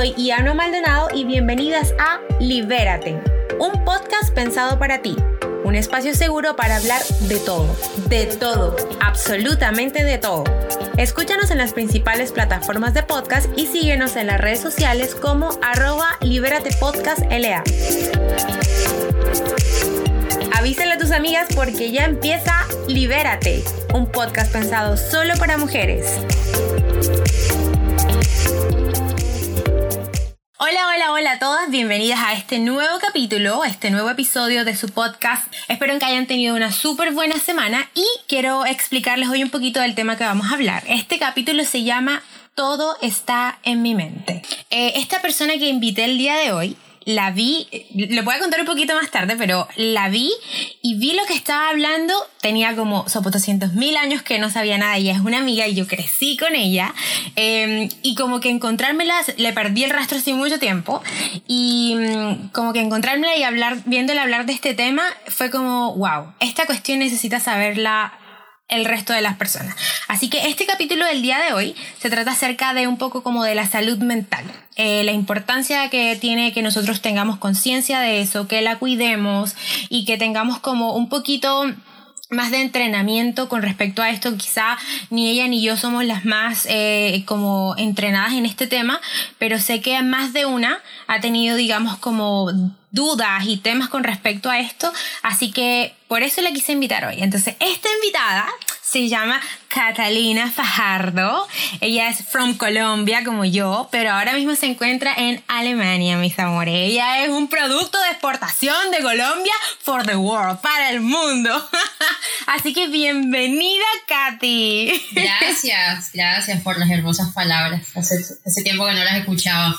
soy Iano Maldonado y bienvenidas a Libérate, un podcast pensado para ti, un espacio seguro para hablar de todo, de todo, absolutamente de todo. Escúchanos en las principales plataformas de podcast y síguenos en las redes sociales como arroba Libérate Podcast LA. Avísale a tus amigas porque ya empieza Libérate, un podcast pensado solo para mujeres. Hola, hola, hola a todas, bienvenidas a este nuevo capítulo, a este nuevo episodio de su podcast. Espero que hayan tenido una súper buena semana y quiero explicarles hoy un poquito del tema que vamos a hablar. Este capítulo se llama Todo está en mi mente. Eh, esta persona que invité el día de hoy la vi, lo voy a contar un poquito más tarde, pero la vi y vi lo que estaba hablando. Tenía como 200 mil años que no sabía nada. Ella es una amiga y yo crecí con ella. Em, y como que encontrármela, le perdí el rastro hace mucho tiempo. Y mm, como que encontrármela y hablar, viéndola hablar de este tema, fue como, wow, esta cuestión necesita saberla el resto de las personas. Así que este capítulo del día de hoy se trata acerca de un poco como de la salud mental, eh, la importancia que tiene que nosotros tengamos conciencia de eso, que la cuidemos y que tengamos como un poquito más de entrenamiento con respecto a esto. Quizá ni ella ni yo somos las más eh, como entrenadas en este tema, pero sé que más de una ha tenido, digamos, como dudas y temas con respecto a esto. Así que por eso la quise invitar hoy. Entonces, esta invitada se llama Catalina Fajardo. Ella es from Colombia como yo, pero ahora mismo se encuentra en Alemania, mis amores. Ella es un producto de exportación de Colombia for the world, para el mundo. Así que bienvenida, Katy. Gracias, gracias por las hermosas palabras. Hace, hace tiempo que no las escuchaba.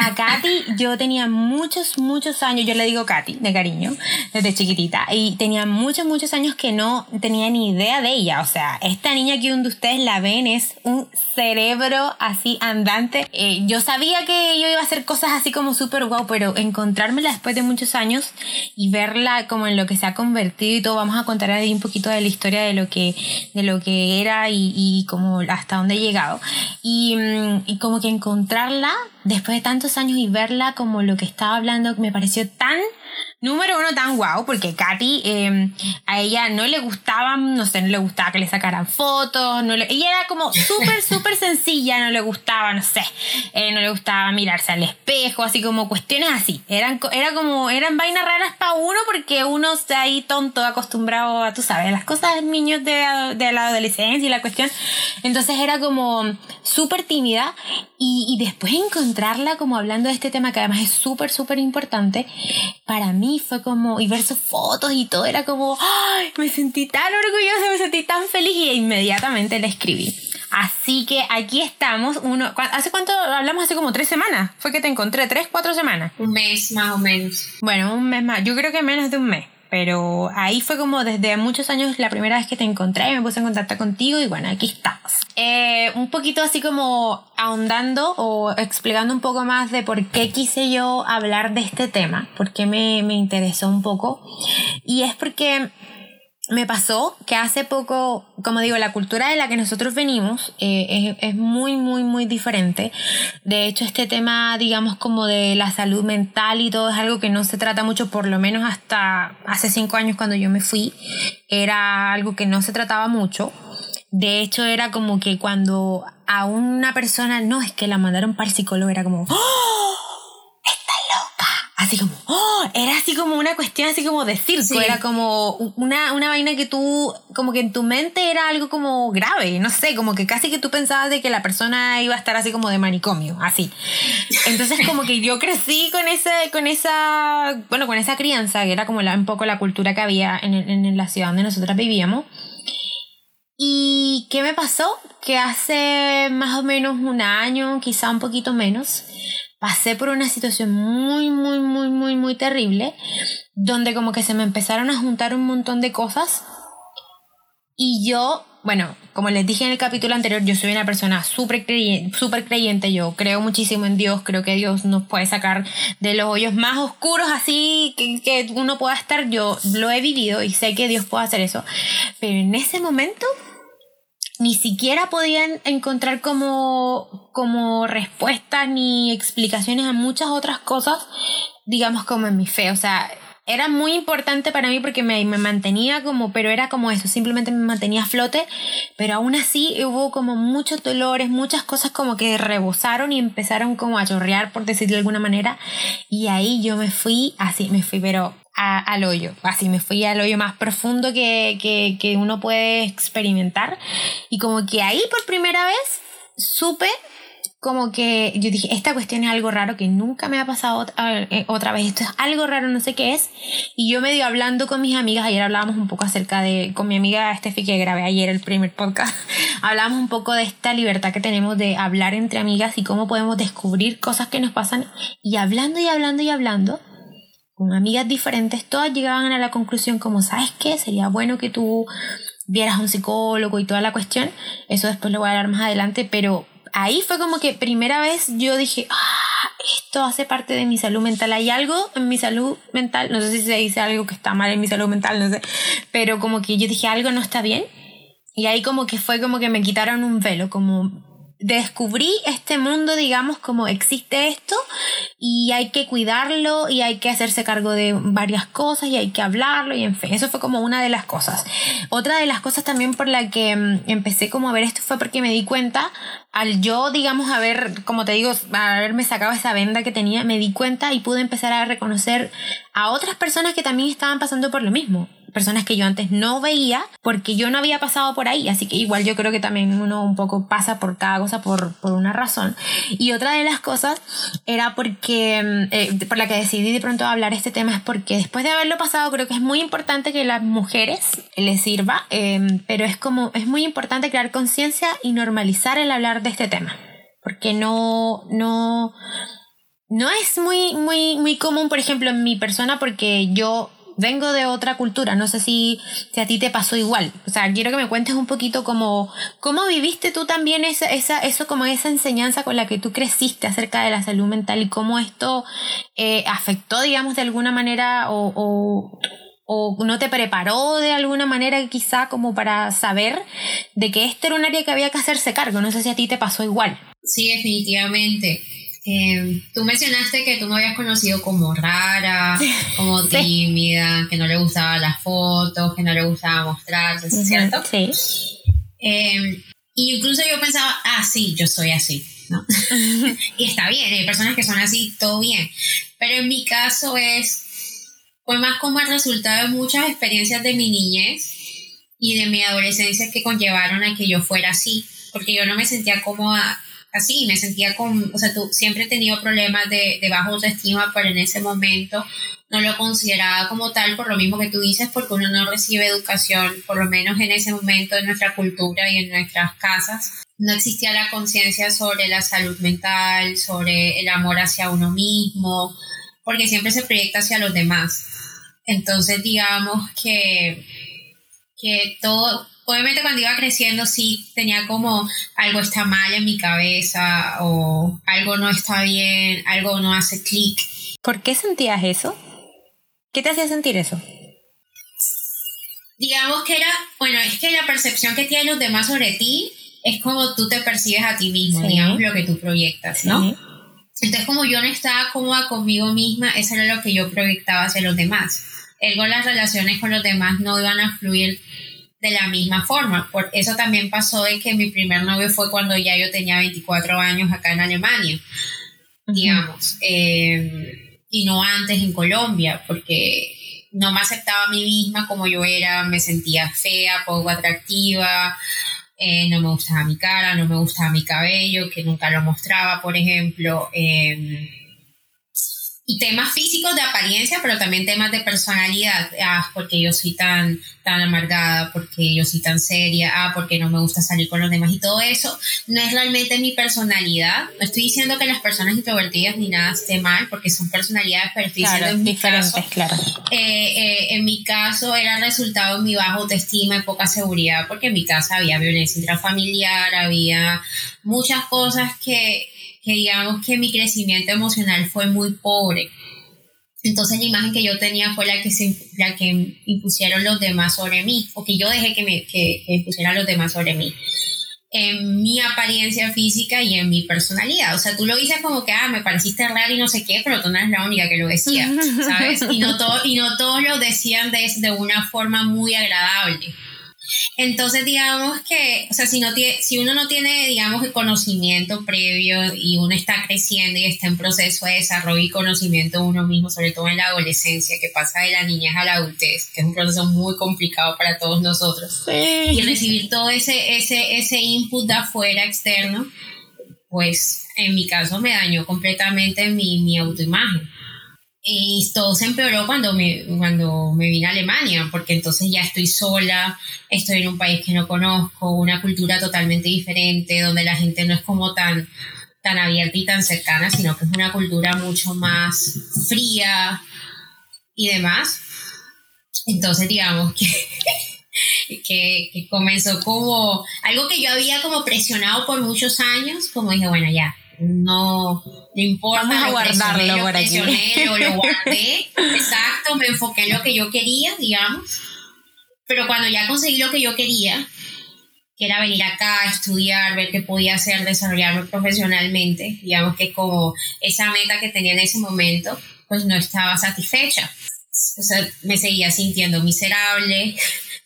A Katy, yo tenía muchos, muchos años, yo le digo Katy, de cariño, desde chiquitita, y tenía muchos, muchos años que no tenía ni idea de ella. O sea, esta niña que donde ustedes la ven es un cerebro así andante. Eh, yo sabía que yo iba a hacer cosas así como súper guau, pero encontrármela después de muchos años y verla como en lo que se ha convertido y todo, vamos a contar ahí un poquito de la historia de lo que, de lo que era y, y como hasta dónde he llegado. Y, mm, y como que encontrarla después de tantos años y verla como lo que estaba hablando me pareció tan Número uno, tan guau, porque Katy em, a ella no le gustaba, no sé, no le gustaba que le sacaran fotos, no le, ella era como súper, súper sencilla, no le gustaba, no sé, eh, no le gustaba mirarse al espejo, así como cuestiones así. Eran, era como, eran vainas raras para uno porque uno está ahí tonto, acostumbrado a, tú sabes, las cosas de niños de, de la adolescencia y la cuestión. Entonces era como súper tímida y, y después encontrarla como hablando de este tema que además es súper, súper importante, para mí fue como, y ver sus fotos y todo, era como, ¡ay! Me sentí tan orgullosa, me sentí tan feliz y inmediatamente le escribí. Así que aquí estamos. Uno, ¿Hace cuánto hablamos? Hace como tres semanas. Fue que te encontré, tres, cuatro semanas. Un mes más o menos. Bueno, un mes más. Yo creo que menos de un mes. Pero ahí fue como desde muchos años la primera vez que te encontré y me puse en contacto contigo y bueno, aquí estamos. Eh, un poquito así como ahondando o explicando un poco más de por qué quise yo hablar de este tema, por qué me, me interesó un poco. Y es porque me pasó que hace poco, como digo, la cultura de la que nosotros venimos eh, es, es, muy, muy, muy diferente. De hecho, este tema, digamos, como de la salud mental y todo es algo que no se trata mucho, por lo menos hasta hace cinco años cuando yo me fui, era algo que no se trataba mucho. De hecho, era como que cuando a una persona, no, es que la mandaron para el psicólogo, era como, ¡Oh! Así como, oh, era así como una cuestión así como de circo, era como una, una vaina que tú, como que en tu mente era algo como grave, no sé, como que casi que tú pensabas de que la persona iba a estar así como de manicomio, así. Entonces como que yo crecí con ese, con esa, bueno, con esa crianza, que era como la, un poco la cultura que había en, en la ciudad donde nosotras vivíamos. ¿Y qué me pasó? Que hace más o menos un año, quizá un poquito menos, pasé por una situación muy, muy, muy, muy, muy terrible, donde como que se me empezaron a juntar un montón de cosas. Y yo, bueno, como les dije en el capítulo anterior, yo soy una persona súper creyente, super creyente, yo creo muchísimo en Dios, creo que Dios nos puede sacar de los hoyos más oscuros así que, que uno pueda estar, yo lo he vivido y sé que Dios puede hacer eso, pero en ese momento ni siquiera podían encontrar como como respuestas ni explicaciones a muchas otras cosas, digamos como en mi fe. O sea, era muy importante para mí porque me, me, mantenía como, pero era como eso, simplemente me mantenía a flote, pero aún así hubo como muchos dolores, muchas cosas como que rebosaron y empezaron como a chorrear, por decirlo de alguna manera, y ahí yo me fui así, me fui, pero al hoyo, así me fui al hoyo más profundo que, que, que uno puede experimentar, y como que ahí por primera vez supe como que yo dije, esta cuestión es algo raro que nunca me ha pasado eh, otra vez, esto es algo raro, no sé qué es. Y yo medio hablando con mis amigas, ayer hablábamos un poco acerca de, con mi amiga Steffi que grabé ayer el primer podcast, hablábamos un poco de esta libertad que tenemos de hablar entre amigas y cómo podemos descubrir cosas que nos pasan. Y hablando y hablando y hablando, con amigas diferentes, todas llegaban a la conclusión como, ¿sabes qué? Sería bueno que tú vieras a un psicólogo y toda la cuestión. Eso después lo voy a hablar más adelante, pero ahí fue como que primera vez yo dije, ah, esto hace parte de mi salud mental. Hay algo en mi salud mental, no sé si se dice algo que está mal en mi salud mental, no sé, pero como que yo dije, algo no está bien. Y ahí como que fue como que me quitaron un velo, como descubrí este mundo, digamos, como existe esto y hay que cuidarlo y hay que hacerse cargo de varias cosas y hay que hablarlo y en fin, eso fue como una de las cosas. Otra de las cosas también por la que mm, empecé como a ver esto fue porque me di cuenta, al yo, digamos, haber, como te digo, haberme sacado esa venda que tenía, me di cuenta y pude empezar a reconocer a otras personas que también estaban pasando por lo mismo personas que yo antes no veía porque yo no había pasado por ahí. Así que igual yo creo que también uno un poco pasa por cada cosa por, por una razón. Y otra de las cosas era porque, eh, por la que decidí de pronto hablar este tema es porque después de haberlo pasado creo que es muy importante que las mujeres les sirva, em, pero es como, es muy importante crear conciencia y normalizar el hablar de este tema. Porque no, no, no es muy, muy, muy común, por ejemplo, en mi persona, porque yo vengo de otra cultura, no sé si, si a ti te pasó igual. O sea, quiero que me cuentes un poquito como cómo viviste tú también esa, esa, eso, como esa enseñanza con la que tú creciste acerca de la salud mental y cómo esto eh, afectó, digamos, de alguna manera o, o, o no te preparó de alguna manera quizá como para saber de que esto era un área que había que hacerse cargo. No sé si a ti te pasó igual. Sí, definitivamente. Eh, tú mencionaste que tú me habías conocido como rara, como tímida, que no le gustaban las fotos, que no le gustaba mostrarse, ¿cierto? Sí. Eh, incluso yo pensaba, ah, sí, yo soy así, ¿no? y está bien, hay personas que son así, todo bien. Pero en mi caso es, fue más como el resultado de muchas experiencias de mi niñez y de mi adolescencia que conllevaron a que yo fuera así, porque yo no me sentía cómoda así, me sentía con, o sea, tú, siempre he tenido problemas de, de baja autoestima, pero en ese momento no lo consideraba como tal por lo mismo que tú dices, porque uno no recibe educación, por lo menos en ese momento en nuestra cultura y en nuestras casas. No existía la conciencia sobre la salud mental, sobre el amor hacia uno mismo, porque siempre se proyecta hacia los demás. Entonces, digamos que, que todo, obviamente cuando iba creciendo sí tenía como algo está mal en mi cabeza o algo no está bien, algo no hace clic. ¿Por qué sentías eso? ¿Qué te hacía sentir eso? Digamos que era, bueno, es que la percepción que tienen los demás sobre ti es como tú te percibes a ti mismo, digamos, lo que tú proyectas, ¿no? Entonces, como yo no estaba cómoda conmigo misma, eso era lo que yo proyectaba hacia los demás. Luego las relaciones con los demás no iban a fluir de la misma forma. Por eso también pasó de que mi primer novio fue cuando ya yo tenía 24 años acá en Alemania, digamos, em, y no antes en Colombia, porque no me aceptaba a mí misma como yo era, me sentía fea, poco atractiva, eh, no me gustaba mi cara, no me gustaba mi cabello, que nunca lo mostraba, por ejemplo. Eh, temas físicos de apariencia, pero también temas de personalidad. Ah, porque yo soy tan, tan amargada, porque yo soy tan seria, ah, porque no me gusta salir con los demás y todo eso. No es realmente mi personalidad. No estoy diciendo que las personas introvertidas ni nada esté mal, porque son personalidades, pero estoy diciendo en mi caso, claro. Eh, eh, en mi caso era resultado de mi baja autoestima y poca seguridad, porque en mi casa había violencia intrafamiliar, había muchas cosas que que digamos que mi crecimiento emocional fue muy pobre. Entonces la imagen que yo tenía fue la que, se, la que impusieron los demás sobre mí, o que yo dejé que me que, impusieran los demás sobre mí. en mi apariencia física y en mi personalidad. O sea, tú lo dices como que, ah, me pareciste raro y no sé qué, pero tú no eres la única que lo decía, ¿sabes? Y no, y no todos lo decían de, de una forma muy agradable. Entonces, digamos que, o sea, si, no tiene, si uno no tiene, digamos, el conocimiento previo y uno está creciendo y está en proceso de desarrollo y conocimiento uno mismo, sobre todo en la adolescencia, que pasa de la niñez a la adultez, que es un proceso muy complicado para todos nosotros, y recibir todo ese, ese, ese input de afuera externo, pues en mi caso me dañó completamente mi, mi autoimagen. Y todo se empeoró cuando me, cuando me vine a Alemania, porque entonces ya estoy sola, estoy en un país que no conozco, una cultura totalmente diferente, donde la gente no es como tan, tan abierta y tan cercana, sino que es una cultura mucho más fría y demás. Entonces, digamos que, que, que comenzó como algo que yo había como presionado por muchos años, como dije, bueno, ya, no, no importa, Vamos a guardarlo por aquí. Lo, lo guardé, exacto, me enfoqué en lo que yo quería, digamos, pero cuando ya conseguí lo que yo quería, que era venir acá a estudiar, ver qué podía hacer, desarrollarme profesionalmente, digamos que como esa meta que tenía en ese momento, pues no estaba satisfecha. O sea, me seguía sintiendo miserable,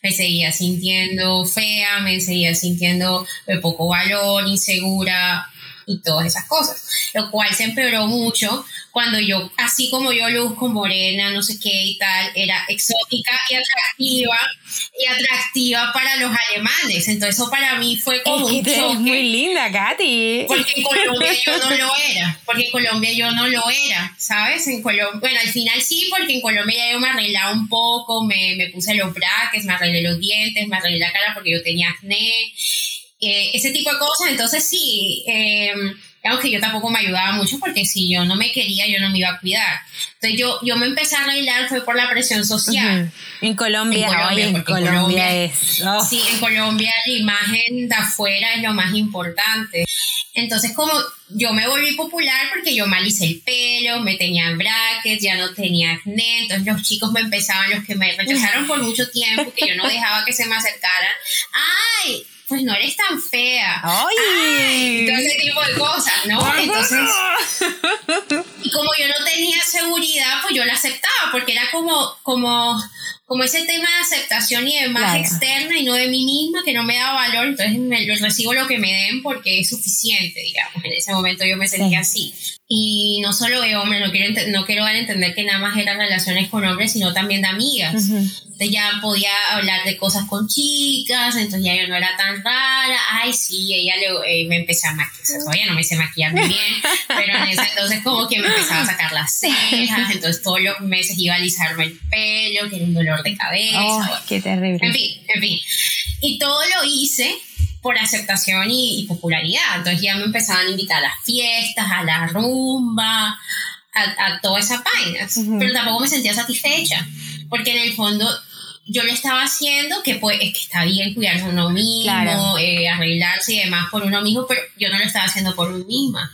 me seguía sintiendo fea, me seguía sintiendo de poco valor, insegura, y todas esas cosas, lo cual se empeoró mucho cuando yo, así como yo luzco morena, no sé qué y tal, era exótica y atractiva y atractiva para los alemanes, entonces eso para mí fue como un choque. muy linda, Katy. Porque en Colombia yo no lo era, porque en Colombia yo no lo era, ¿sabes? En Colombia, bueno, al final sí, porque en Colombia ya yo me arreglaba un poco, me, me puse los brackets, me arreglé los dientes, me arreglé la cara porque yo tenía acné eh, ese tipo de cosas. Entonces sí, eh, digamos que yo tampoco me ayudaba mucho porque si yo no me quería, yo no me iba a cuidar. Entonces yo, yo me empecé a arreglar fue por la presión social. En Colombia, en Colombia, es... Oh. Sí, en Colombia la imagen de afuera es lo más importante. Entonces, como yo me volví popular porque yo hice el pelo, me tenía brackets, ya no tenía acné, entonces los chicos me empezaban, los que me rechazaron por mucho tiempo, que yo no dejaba que se me acercaran. ¡Ay! Pues no eres tan fea. ¡Ay! todo ese tipo de cosas, ¿no? Entonces, y como yo no tenía seguridad, pues yo la aceptaba, porque era como, como, como ese tema de aceptación y de más externa y no de mí misma, que no me da valor, entonces me, recibo lo que me den porque es suficiente, digamos. En ese momento yo me sentía así. Y no solo de hombres, no quiero, no quiero dar a entender que nada más eran relaciones con hombres, sino también de amigas. Entonces ya podía hablar de cosas con chicas, entonces ya yo no era tan rara. Ay, sí, ella le, eh, me empecé a maquillar, todavía no me sé maquillar muy bien, pero en ese entonces como que me empezaba a sacar las cejas, entonces todos los meses iba a alisarme el pelo, que era un dolor de cabeza. Oh, qué terrible. En fin, en fin. Y todo lo hice por aceptación y, popularidad. Entonces ya me empezaban a invitar a las fiestas, a la rumba, a, a todas esas vainas. Pero tampoco me sentía satisfecha, porque en el fondo yo lo estaba haciendo, que pues es que está bien cuidarse uno mismo, eh, arreglarse y demás por uno mismo, pero yo no lo estaba haciendo por mí misma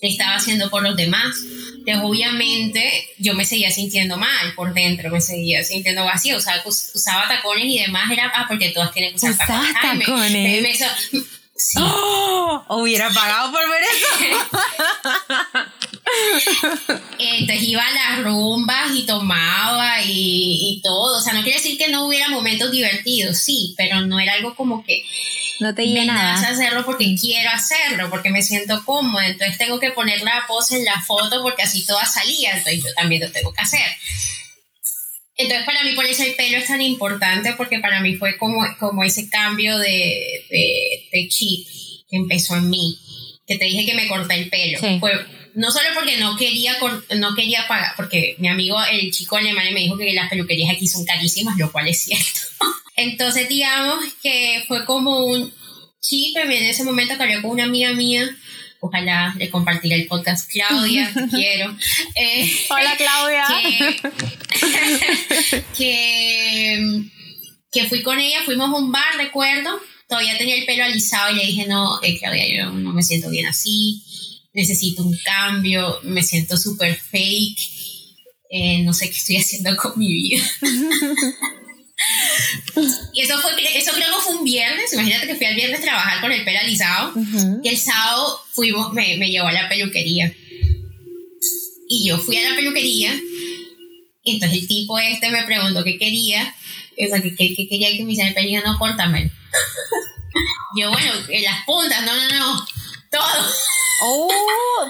estaba haciendo por los demás. Entonces, obviamente, yo me seguía sintiendo mal por dentro, me seguía sintiendo vacío. O sea, usaba tacones y demás, era ah, porque todas tienen que usar tacones. tacones. Sí. ¡Oh! Hubiera pagado por ver eso. Entonces iba a las rumbas y tomaba y, y, todo. O sea, no quiere decir que no hubiera momentos divertidos, sí, pero no era algo como que no te me nada. hacerlo porque quiero hacerlo, porque me siento cómoda. Entonces tengo que poner la pose en la foto porque así toda salía. Entonces yo también lo tengo que hacer. Entonces para mí por eso el pelo es tan importante porque para mí fue como, como ese cambio de, de, chip que empezó en mí. Que te dije que me corté el pelo. Fue, no solo porque no quería, no quería pagar, porque mi amigo, el chico alemán, me dijo que las peluquerías aquí son carísimas, lo cual es cierto. Entonces, digamos que fue como un chip. En ese momento que hablé con una amiga mía. Ojalá le compartiré el podcast. Claudia, te quiero. Eh, Hola, Claudia. Que, que, fui con ella, fuimos a un bar, recuerdo. Todavía tenía el pelo alisado y le dije, no, eh, Claudia, yo no me siento bien así. Necesito un cambio. Me siento súper fake. Eh, no sé qué estoy haciendo con mi vida. Eso, fue, eso creo que fue un viernes. Imagínate que fui al viernes a trabajar con el pelo alisado. Y el sábado fuimos, me, me llevó a la peluquería. Y yo fui a la peluquería. Y entonces el tipo este me preguntó qué quería. O sea, que, quería que me hiciera el pelo. no, córtame. yo, bueno, en las puntas, no, no, no. Todo. Oh,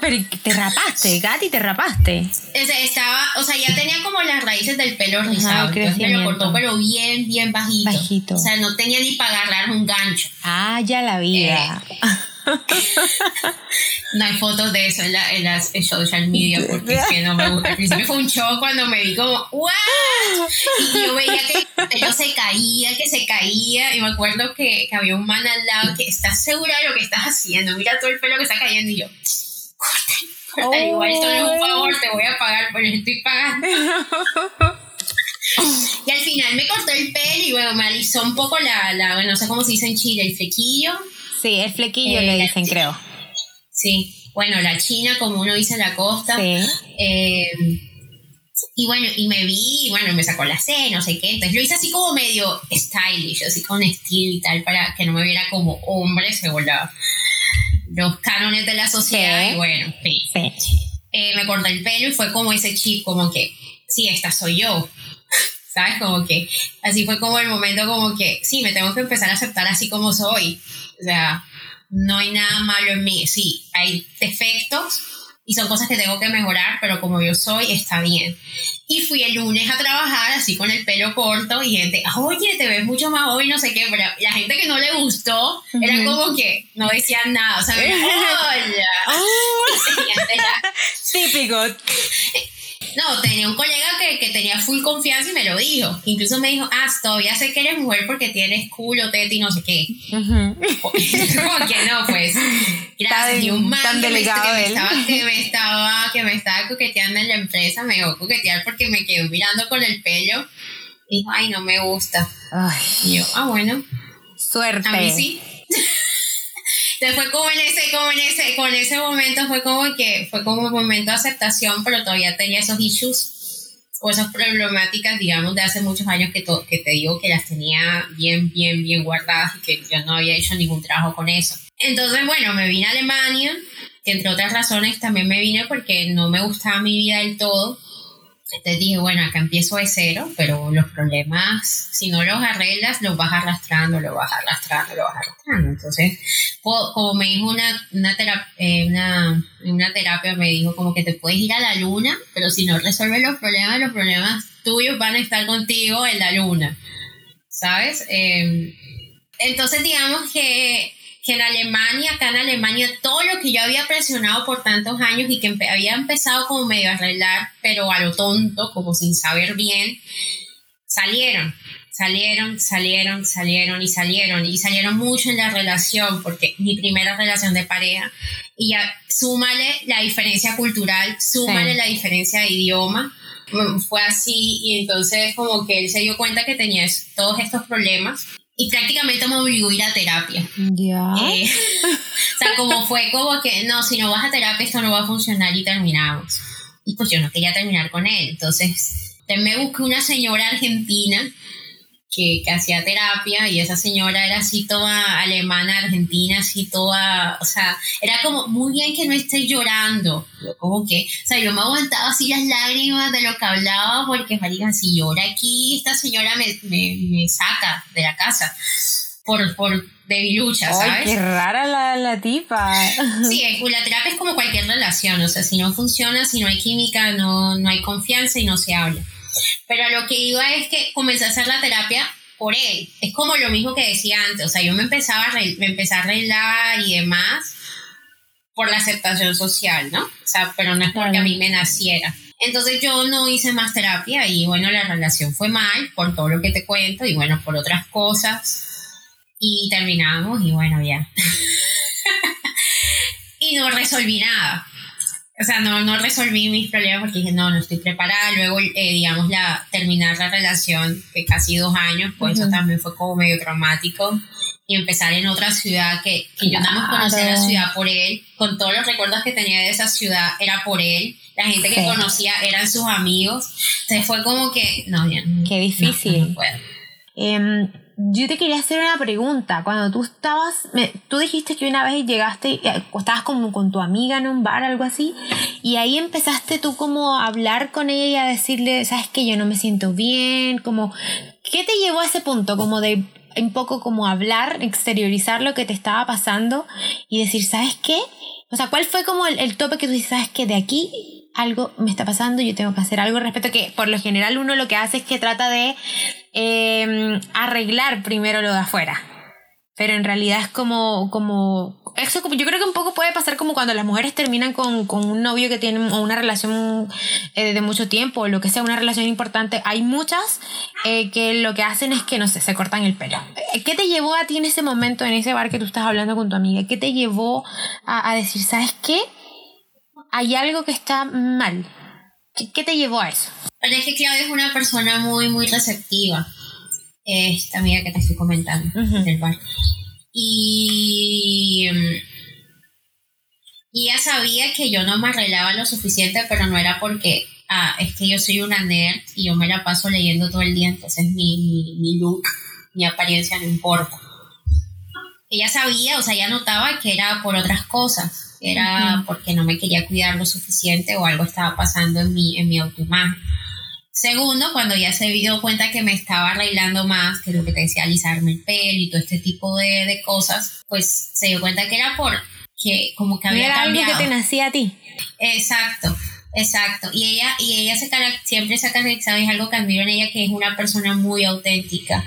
pero te rapaste, Gati, te rapaste. Estaba, o sea, ya tenía como las raíces del pelo rizado. me lo cortó, pero bien, bien bajito. Bajito. O sea, no tenía ni para agarrar un gancho. Ah, ya la vida. Eh, no hay fotos de eso en, la, en las social media porque es que no me gusta. Al principio fue un shock cuando me vi como, ¿what? Y yo veía que el pelo se caía, que se caía. Y me acuerdo que, que había un man al lado que, ¿estás segura de lo que estás haciendo? Mira todo el pelo que está cayendo. Y yo, corta, corta. Igual esto no es un favor, te voy a pagar, pero estoy pagando. y al final me cortó el pelo y bueno, me alisó un poco la, la, no sé cómo se dice en Chile, el flequillo Sí, el flequillo le eh, dicen, creo. Sí, bueno, la China, como uno dice en la costa. Sí. Eh, y bueno, y me vi, y bueno, me sacó la C, no sé qué. Entonces lo hice así como medio stylish, así con estilo y tal, para que no me viera como hombre según los cánones de la sociedad. Y bueno, sí. Eh, me corté el pelo y fue como ese chip, como que, sí, esta soy yo. ¿Sabes? Como que así fue como el momento como que, sí, me tengo que empezar a aceptar así como soy. O sea, no hay nada malo en mí. Sí, hay defectos y son cosas que tengo que mejorar, pero como yo soy, está bien. Y fui el lunes a trabajar así con el pelo corto y gente, oye, te ves mucho más joven, no sé qué, pero la gente que no le gustó era como que no decían nada, o sea, hola. Oh. Típico. No, tenía un colega que, que, tenía full confianza y me lo dijo. Incluso me dijo, ah, todavía sé que eres mujer porque tienes culo, teta y no sé qué. Uh que no, pues. Gracias. y un man que, me, estaba, que, me estaba, que me estaba coqueteando en la empresa me dejó coquetear porque me quedó mirando con el pelo. Dijo, ay, no me gusta. Ay. Y yo, ah, bueno. Suerte. A mí sí. Entonces fue como en ese, como en ese, con ese momento fue como que, fue como un momento de aceptación, pero todavía tenía esos issues o esas problemáticas, digamos, de hace muchos años que, que te digo que las tenía bien, bien, bien guardadas y que yo no había hecho ningún trabajo con eso. Entonces, bueno, me vine a Alemania, que entre otras razones también me vine porque no me gustaba mi vida del todo entonces dije, bueno, acá empiezo de cero, pero los problemas, si no los arreglas, los vas arrastrando, los vas arrastrando, los vas arrastrando. Entonces, como me dijo una, una, terapia, eh, una, una terapia, me dijo como que te puedes ir a la luna, pero si no resuelves los problemas, los problemas tuyos van a estar contigo en la luna. ¿Sabes? Eh, entonces, digamos que que en Alemania, acá en Alemania, todo lo que yo había presionado por tantos años y que había empezado como medio a arreglar, pero a lo tonto, como sin saber bien, salieron, salieron, salieron, salieron y salieron. Y salieron mucho en la relación, porque mi primera relación de pareja, y ya súmale la diferencia cultural, súmale la diferencia de idioma mm, fue así y entonces como que él se dio cuenta que tenía todos estos problemas y prácticamente me obligó a ir a terapia. Ya. Eh, o sea, como fue como que, no, si no vas a terapia esto no va a funcionar y terminamos. Y pues yo no quería terminar con él. Entonces, me busqué una señora argentina que, que, hacía terapia y esa señora era así toda alemana, argentina, así toda, o sea, era como muy bien que no esté llorando, como que, o sea, yo me aguantaba así las lágrimas de lo que hablaba porque, marica, si llora aquí, esta señora me, me, me saca de la casa por, por debilucha, ¿sabes? Ay, qué rara la, la tipa. Sí, la terapia es como cualquier relación, o sea, si no funciona, si no hay química, no, no hay confianza y no se habla. Pero lo que iba es que comencé a hacer la terapia por él. Es como lo mismo que decía antes, o sea, yo me empezaba a me empecé a arreglar y demás por la aceptación social, ¿no? O sea, pero no es porque a mí me naciera. Entonces yo no hice más terapia y bueno, la relación fue mal por todo lo que te cuento y bueno, por otras cosas. Y terminamos y bueno, ya. y no resolví nada o sea, no, no resolví mis problemas porque dije, no, no estoy preparada. Luego, eh, digamos, la, terminar la relación, que casi dos años, pues eso también fue como medio traumático. Y empezar en otra ciudad que, que yo nada más conocía la ciudad por él, con todos los recuerdos que tenía de esa ciudad, era por él. La gente que conocía eran sus amigos. Entonces fue como que, no, ya Qué difícil. No, puedo. Yo te quería hacer una pregunta. Cuando tú estabas, tú dijiste que una vez llegaste, eh, estabas como con tu amiga en un bar, algo así, y ahí empezaste tú como a hablar con ella y a decirle, sabes que yo no me siento bien, como, ¿qué te llevó a ese punto? Como de un poco como hablar, exteriorizar lo que te estaba pasando y decir, ¿sabes qué? O sea, ¿cuál fue como el, tope que tú dices, que de aquí algo me está pasando, yo tengo que hacer algo respecto que por lo general uno lo que hace es que trata de em, arreglar primero lo de afuera. Pero en realidad es como, como, yo creo que un poco puede pasar como cuando las mujeres terminan con, con un novio que tiene o una relación eh, de mucho tiempo o lo que sea, una relación importante. Hay muchas eh, que lo que hacen es que, no sé, se cortan el pelo. Eh, ¿Qué te llevó a ti en ese momento, en ese bar que tú estás hablando con tu amiga? ¿Qué te llevó a, a decir, ¿sabes qué? hay algo que está mal. ¿Qué, te llevó a eso? es que Claudia es una persona muy, muy receptiva. Esta amiga que te estoy comentando del bar. Y, y ella sabía que yo no me arreglaba lo suficiente, pero no era porque, ah, es que yo soy una nerd y yo me la paso leyendo todo el día, entonces mi, mi, mi look, mi apariencia no importa. Ella sabía, o sea, ella notaba que era por otras cosas era porque no me quería cuidar lo suficiente o algo estaba pasando en mi, en mi autoimagen. Segundo, cuando ya se dio cuenta que me estaba arreglando más, que lo que te decía, alisarme el pelo y todo este tipo de, de cosas, pues se dio cuenta que era por que como que había era algo que te nacía a ti. Exacto, exacto. Y ella, y ella se siempre se ha caracterizado, es algo que admiro en ella, que es una persona muy auténtica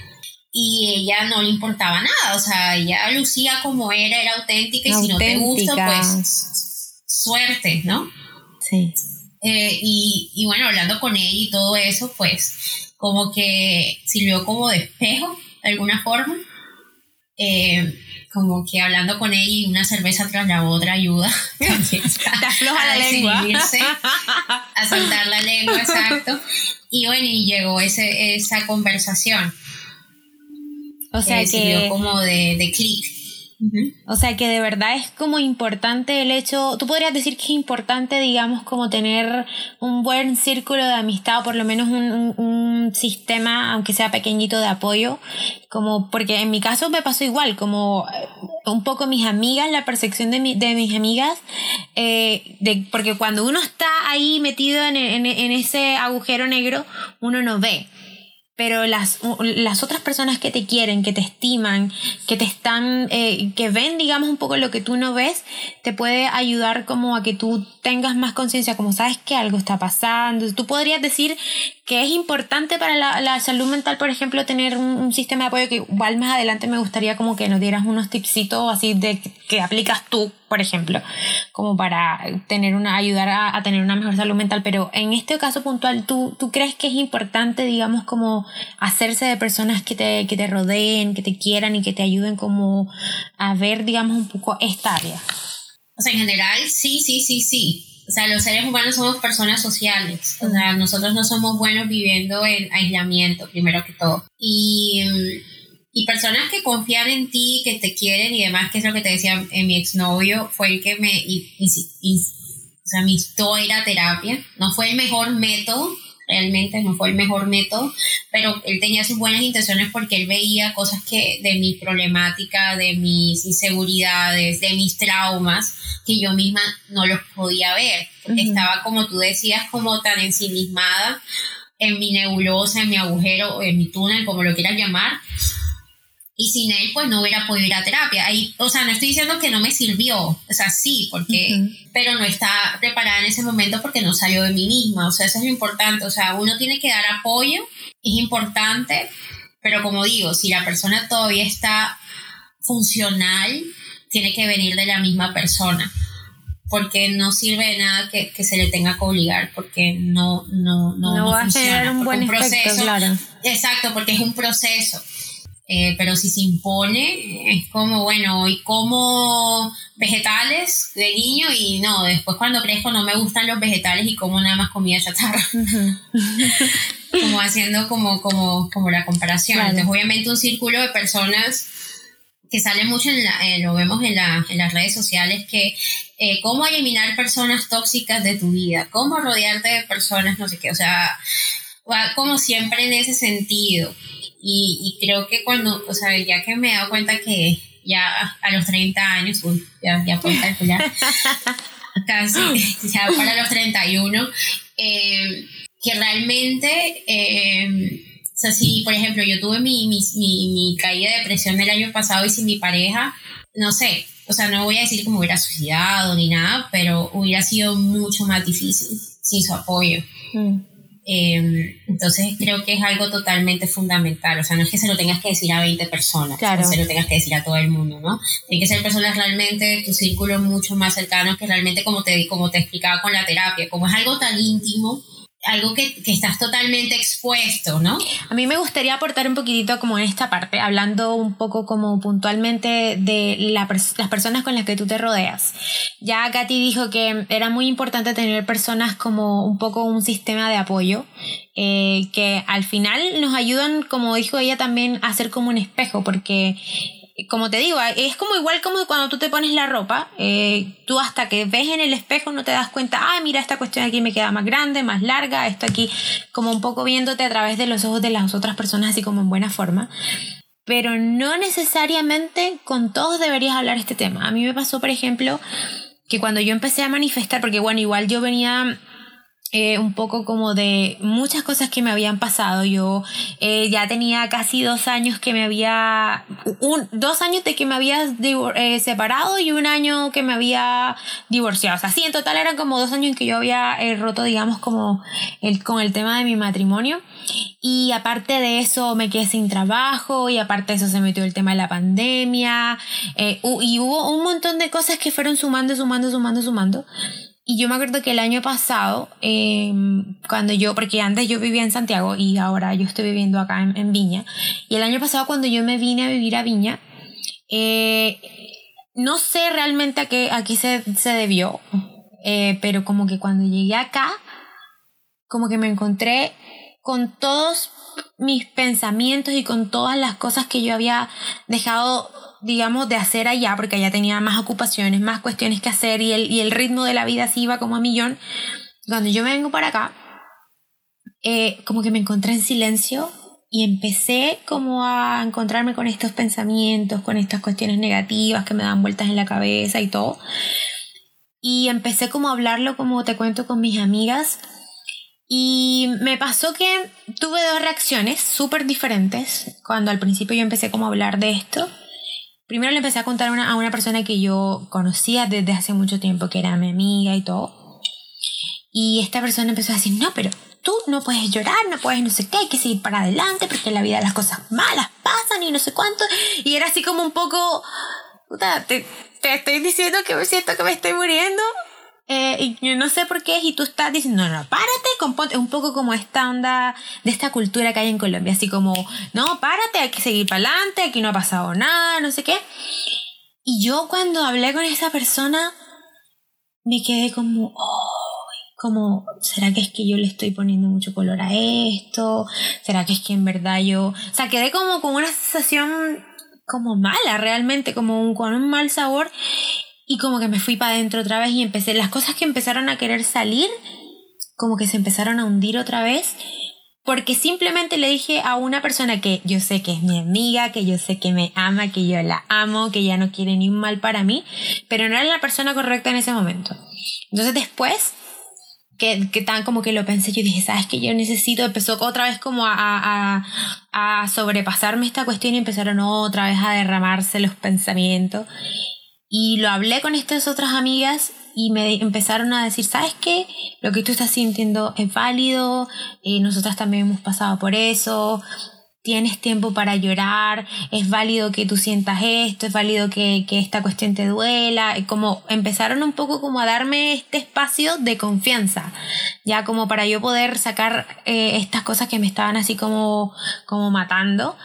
y ella no le importaba nada, o sea, ella lucía como era, era auténtica y si no te gusta, pues suerte, ¿no? Sí. Eh, y, y, bueno, hablando con ella y todo eso, pues como que sirvió como de espejo, de alguna forma. Eh, como que hablando con ella y una cerveza tras la otra ayuda te afloja la lengua a soltar la lengua exacto y bueno y llegó ese, esa conversación o sea que... como de, de clic. O sea que de verdad es como importante el hecho, tú podrías decir que es importante, digamos, como tener un buen círculo de amistad o por lo menos un, sistema, aunque sea pequeñito, de apoyo, como porque en mi caso me pasó igual, como eh, un poco mis amigas, la percepción de, mi, de mis amigas, eh, de, porque cuando uno está ahí metido en, en ese agujero negro, uno no ve pero las, las otras personas que te quieren, que te estiman, que te están, eh, que ven, digamos, un poco lo que tú no ves, te puede ayudar como a que tú tengas más conciencia, como sabes que algo está pasando. Tú podrías decir que es importante para la, la salud mental, por ejemplo, tener un, sistema de apoyo que igual más adelante me gustaría como que nos dieras unos tipsitos así de que aplicas tú, por ejemplo, como para tener una, ayudar a, tener una mejor salud mental. Pero en este caso puntual, ¿tú, ¿tú crees que es importante, digamos, como hacerse de personas que te, que te rodeen, que te quieran y que te ayuden como a ver, digamos, un poco esta área? O sea, en general, sí, sí, sí, sí o sea, los seres humanos somos personas sociales. O sea, nosotros no somos buenos viviendo en aislamiento, primero que todo. Y, y personas que confían en ti, que te quieren y demás, que es lo que te decía en mi exnovio, fue el que me, o sea, me instó a ir a terapia. No fue el mejor método, realmente no fue el mejor método, pero él tenía sus buenas intenciones porque él veía cosas que de mi problemática, de mis inseguridades, de mis traumas, que yo misma no los podía ver, porque estaba, como tú decías, como tan ensimismada en mi nebulosa, en mi agujero, en mi túnel, como lo quieras llamar, y sin él pues no hubiera podido ir a terapia. Ahí, o sea, no estoy diciendo que no me sirvió, o sea, sí, porque, pero no está preparada en ese momento porque no salió de mí misma, o sea, eso es lo importante, o sea, uno tiene que dar apoyo, es importante, pero como digo, si la persona todavía está funcional, tiene que venir de la misma persona porque no sirve de nada que, que, se le tenga que obligar, porque no, no, no, no, va a ser un buen proceso. claro. Exacto, porque es un proceso. Eh, pero si se impone, es como, bueno, hoy como vegetales de niño y no, después cuando crezco no me gustan los vegetales y como nada más comida chatarra. como haciendo como, como, como la comparación. Entonces, obviamente un círculo de personas que sale mucho, en la, eh, lo vemos en, la, en, las redes sociales, que eh, cómo eliminar personas tóxicas de tu vida, cómo rodearte de personas, no sé qué, o sea, como siempre en ese sentido. Y, y creo que cuando, o sea, ya que me he dado cuenta que ya a los 30 años, uy, ya, ya puedo calcular, casi, ya para los 31, eh, que realmente, eh, o sea, si por ejemplo yo tuve mi, mi, mi, mi caída de depresión el año pasado y sin mi pareja, no sé, o sea, no voy a decir como hubiera suicidado ni nada, pero hubiera sido mucho más difícil sin su apoyo. Mm. Em, entonces creo que es algo totalmente fundamental, o sea, no es que se lo tengas que decir a 20 personas, claro. se lo tengas que decir a todo el mundo, ¿no? Tienen que ser personas realmente, tu círculo mucho más cercano que realmente como te, como te explicaba con la terapia, como es algo tan íntimo, algo que, que, estás totalmente expuesto, ¿no? A mí me gustaría aportar un poquitito como en esta parte, hablando un poco como puntualmente de la las personas con las que tú te rodeas. Ya Katy dijo que era muy importante tener personas como un poco un sistema de apoyo, eh, que al final nos ayudan, como dijo ella también, a ser como un espejo, porque como te digo, es como igual como cuando tú te pones la ropa, eh, tú hasta que ves en el espejo no te das cuenta, ah, mira, esta cuestión aquí me queda más grande, más larga, esto aquí como un poco viéndote a través de los ojos de las otras personas así como en buena forma. Pero no necesariamente con todos deberías hablar este tema. A mí me pasó, por ejemplo, que cuando yo empecé a manifestar, porque bueno, igual yo venía eh, un poco como de muchas cosas que me habían pasado. Yo eh, ya tenía casi dos años que me había, un, dos años de que me había eh, separado y un año que me había divorciado. O sea, sí, en total eran como dos años en que yo había roto, digamos, como el, con el tema de mi matrimonio. Y aparte de eso me quedé sin trabajo y aparte de eso se metió el tema de la pandemia y hubo un montón de cosas que fueron sumando, sumando, sumando, sumando. Y yo me acuerdo que el año pasado, em, cuando yo, porque antes yo vivía en Santiago y ahora yo estoy viviendo acá en, Viña, y el año pasado cuando yo me vine a vivir a Viña, eh, no sé realmente a qué aquí se, se debió, eh, pero como que cuando llegué acá, como que me encontré con todos mis pensamientos y con todas las cosas que yo había dejado digamos, de hacer allá, porque allá tenía más ocupaciones, más cuestiones que hacer y el, y el ritmo de la vida se iba como a millón. Cuando yo me vengo para acá, eh, como que me encontré en silencio y empecé como a encontrarme con estos pensamientos, con estas cuestiones negativas que me dan vueltas en la cabeza y todo. Y empecé como a hablarlo, como te cuento, con mis amigas. Y me pasó que tuve dos reacciones súper diferentes cuando al principio yo empecé como a hablar de esto primero le empecé a contar a una persona que yo conocía desde hace mucho tiempo, que era mi amiga y todo. Y esta persona empezó a decir, no, pero tú no puedes llorar, no puedes no sé qué, hay que seguir para adelante porque en la vida las cosas malas pasan y no sé cuánto. Y era así como un poco, puta, te, te estoy diciendo que me siento que me estoy muriendo eh, y yo no sé por qué, y tú estás diciendo, no, no, párate, componte, un poco como esta onda de esta cultura que hay en Colombia, así como, no, párate, hay que seguir para adelante, aquí no ha pasado nada, no sé qué. Y yo cuando hablé con esa persona, me quedé como, como, ¿será que es que yo le estoy poniendo mucho color a esto? ¿Será que es que en verdad yo... O sea, quedé como con una sensación como mala realmente, como con un mal sabor. Y como que me fui para adentro otra vez y empecé, las cosas que empezaron a querer salir, como que se empezaron a hundir otra vez, porque simplemente le dije a una persona que yo sé que es mi amiga, que yo sé que me ama, que yo la amo, que ya no quiere ni un mal para mí, pero no era la persona correcta en ese momento. Entonces después que, que, tan como que lo pensé, yo dije, ¿sabes que Yo necesito, empezó otra vez como a, a, a, sobrepasarme esta cuestión y empezaron otra vez a derramarse los pensamientos. Y lo hablé con estas otras amigas y me empezaron a decir, ¿sabes qué? Lo que tú estás sintiendo es válido, y nosotras también hemos pasado por eso, tienes tiempo para llorar, es válido que tú sientas esto, es válido que, que esta cuestión te duela, y como empezaron un poco como a darme este espacio de confianza, ya como para yo poder sacar eh, estas cosas que me estaban así como, como matando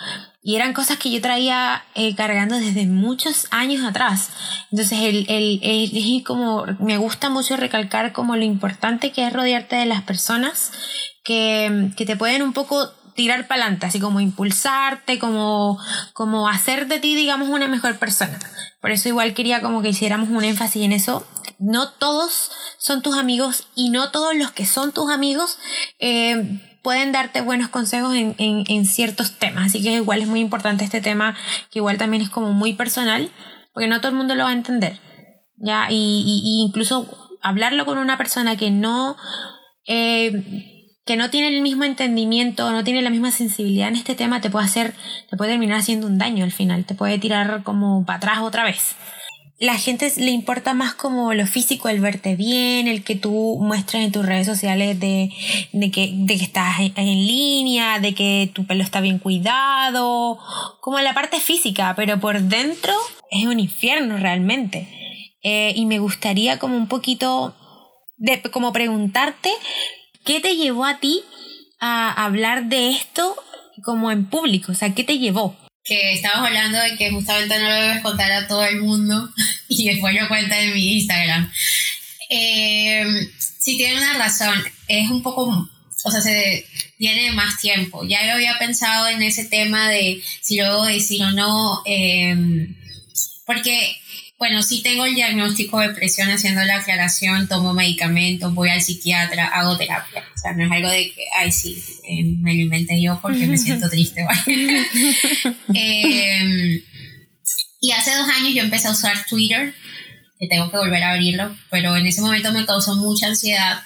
y eran cosas que yo traía eh, cargando desde muchos años atrás. Entonces, el, el, el, como, me gusta mucho recalcar como lo importante que es rodearte de las personas que, que te pueden un poco tirar para adelante, así como impulsarte, como, como hacer de ti, digamos, una mejor persona. Por eso igual quería como que hiciéramos un énfasis en eso. No todos son tus amigos y no todos los que son tus amigos eh, pueden darte buenos consejos en, en, ciertos temas. Así que igual es muy importante este tema, que igual también es como muy personal, porque no todo el mundo lo va a entender. ¿ya? Y, incluso hablarlo con una persona que no, eh, que no tiene el mismo entendimiento, no tiene la misma sensibilidad en este tema, te puede hacer, te puede terminar haciendo un daño al final, te puede tirar como para atrás otra vez la gente le importa más como lo físico, el verte bien, el que tú muestres en tus redes sociales de, que, de que estás en, línea, de que tu pelo está bien cuidado, como la parte física, pero por dentro es un infierno realmente. Eh, y me gustaría como un poquito de como preguntarte qué te llevó a ti a hablar de esto como en público, o sea, ¿qué te llevó? Que estábamos hablando de que justamente no lo debes contar a todo el mundo y después lo cuenta en mi Instagram. Eh, sí, tiene una razón, es un poco, o sea, se tiene más tiempo. Ya yo había pensado en ese tema de si lo debo decir o no, eh, porque bueno, sí tengo el diagnóstico de presión haciendo la aclaración, tomo medicamentos, voy al psiquiatra, hago terapia. O sea, no es algo de que, ay, sí, eh, me lo inventé yo porque me siento triste. eh, y hace dos años yo empecé a usar Twitter, que tengo que volver a abrirlo, pero en ese momento me causó mucha ansiedad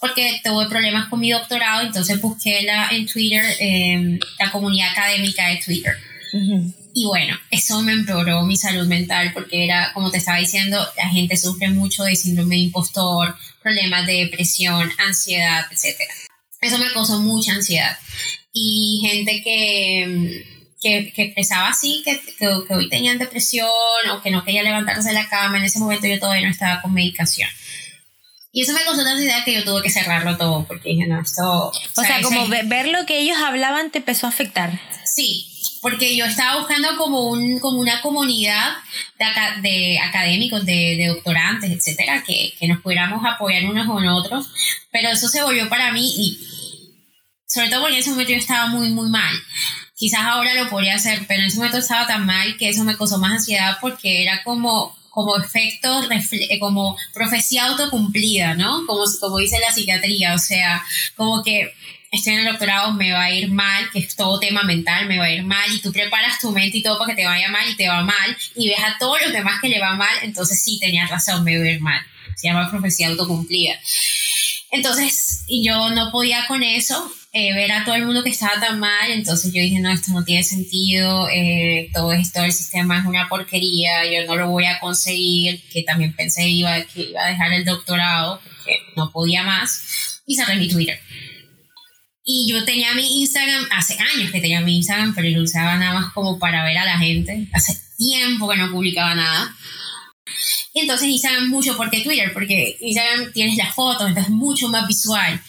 porque tuve problemas con mi doctorado, entonces busqué la, en Twitter eh, la comunidad académica de Twitter. Y bueno, eso me empeoró mi salud mental porque era, como te estaba diciendo, la gente sufre mucho de síndrome de impostor, problemas de depresión, ansiedad, etc. Eso me causó mucha ansiedad. Y gente que, que, que expresaba así, que, que, hoy tenían depresión o que no quería levantarse de la cama, en ese momento yo todavía no estaba con medicación. Y eso me causó tanta ansiedad que yo tuve que cerrarlo todo porque dije, no, esto... O, sea, como ver lo que ellos hablaban te empezó a afectar. Sí, porque yo estaba buscando como, un, como una comunidad de, de académicos, de, de, doctorantes, etcétera, que, que, nos pudiéramos apoyar unos con otros, pero eso se volvió para mí y sobre todo porque en ese momento yo estaba muy, muy mal. Quizás ahora lo podría hacer, pero en ese momento estaba tan mal que eso me causó más ansiedad porque era como como efecto, eh, como profecía autocumplida, ¿no? Como, como dice la psiquiatría, o sea, como que estoy en el doctorado, me va a ir mal, que es todo tema mental, me va a ir mal, y tú preparas tu mente y todo para que te vaya mal y te va mal, y ves a todos los demás que le va mal, entonces sí, tenías razón, me va a ir mal. Se llama profecía autocumplida. Entonces, yo no podía con eso, eh, ver a todo el mundo que estaba tan mal, entonces yo dije, no, esto no tiene sentido, eh, todo esto, el sistema es una porquería, yo no lo voy a conseguir, que también pensé iba, que iba a dejar el doctorado, porque no podía más, y cerré mi Twitter. Y yo tenía mi Instagram, hace años que tenía mi Instagram, pero lo usaba nada más como para ver a la gente. Hace tiempo que no publicaba nada. Entonces Instagram mucho porque Twitter, porque Instagram tienes las fotos, entonces mucho más visual.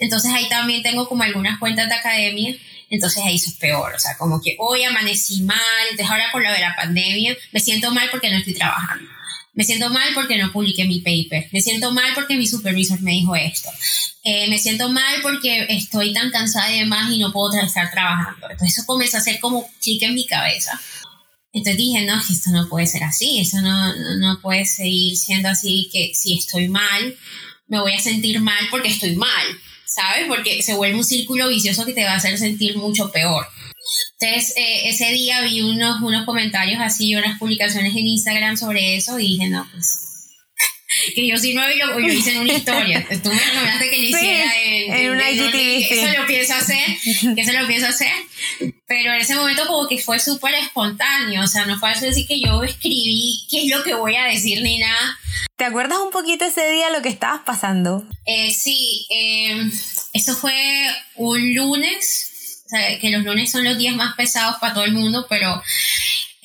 Entonces ahí también tengo como algunas cuentas de academia, entonces ahí eso es peor, o sea, como que hoy amanecí mal, entonces ahora con lo de la pandemia me siento mal porque no estoy trabajando. Me siento mal porque no publiqué mi paper. Me siento mal porque mi supervisor me dijo esto. Eh, me siento mal porque estoy tan cansada y demás y no puedo estar trabajando. Entonces eso comenzó a hacer como clic en mi cabeza. Entonces dije, no, esto no puede ser así, eso no, no puede seguir siendo así, que si estoy mal, me voy a sentir mal porque estoy mal, ¿sabes? Porque se vuelve un círculo vicioso que te va a hacer sentir mucho peor. Entonces, eh, ese día vi unos, unos comentarios así, unas publicaciones en Instagram sobre eso y dije, no, pues que yo sí no yo, yo hice en una historia. Tú me recomendaste que lo hiciera en, en, una IGTV. Eso lo pienso hacer, que eso lo pienso hacer. Pero en ese momento como que fue súper espontáneo, o sea, no fue decir que yo escribí qué es lo que voy a decir ni nada. ¿Te acuerdas un poquito ese día lo que estabas pasando? Eh, sí, eh, eso fue un lunes o sea, que los lunes son los días más pesados para todo el mundo, pero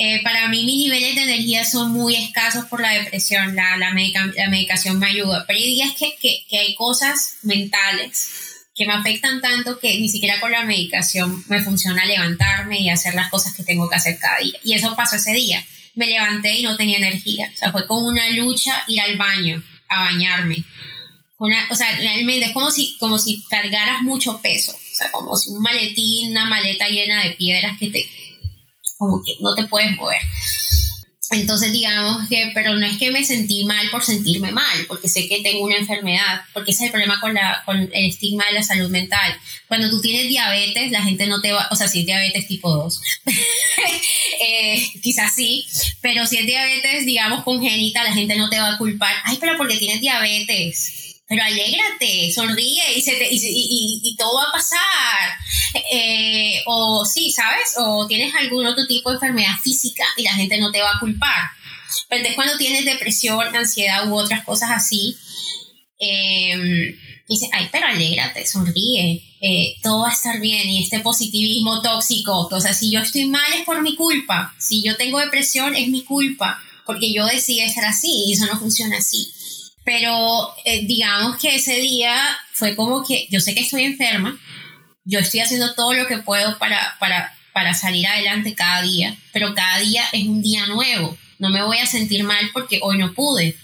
eh, para mí mis niveles de energía son muy escasos por la depresión, la, la, la medicación me ayuda, pero hay días que, que, que, hay cosas mentales que me afectan tanto que ni siquiera con la medicación me funciona levantarme y hacer las cosas que tengo que hacer cada día. Y eso pasó ese día. Me levanté y no tenía energía. O sea, fue como una lucha ir al baño, a bañarme. Una, o sea, realmente es como si, como si cargaras mucho peso o sea, como si un maletín, una maleta llena de piedras que te, como que no te puedes mover. Entonces, digamos que, pero no es que me sentí mal por sentirme mal, porque sé que tengo una enfermedad, porque ese es el problema con, la, con el estigma de la salud mental. Cuando tú tienes diabetes, la gente no te va, o sea, si es diabetes tipo 2, eh, quizás sí, pero si es diabetes, digamos, congénita, la gente no te va a culpar, ay, pero porque tienes diabetes pero alégrate, sonríe y, se y, y, todo va a pasar. Eh, o sí, ¿sabes? O tienes algún otro tipo de enfermedad física y la gente no te va a culpar. Pero entonces cuando tienes depresión, ansiedad u otras cosas así, eh, dice, ay, pero alégrate, sonríe, eh, todo va a estar bien y este positivismo tóxico, o sea, si yo estoy mal es por mi culpa, si yo tengo depresión es mi culpa, porque yo decidí estar así y eso no funciona así. Pero eh, digamos que ese día fue como que yo sé que estoy enferma, yo estoy haciendo todo lo que puedo para, para, para salir adelante cada día, pero cada día es un día nuevo. No me voy a sentir mal porque hoy no pude.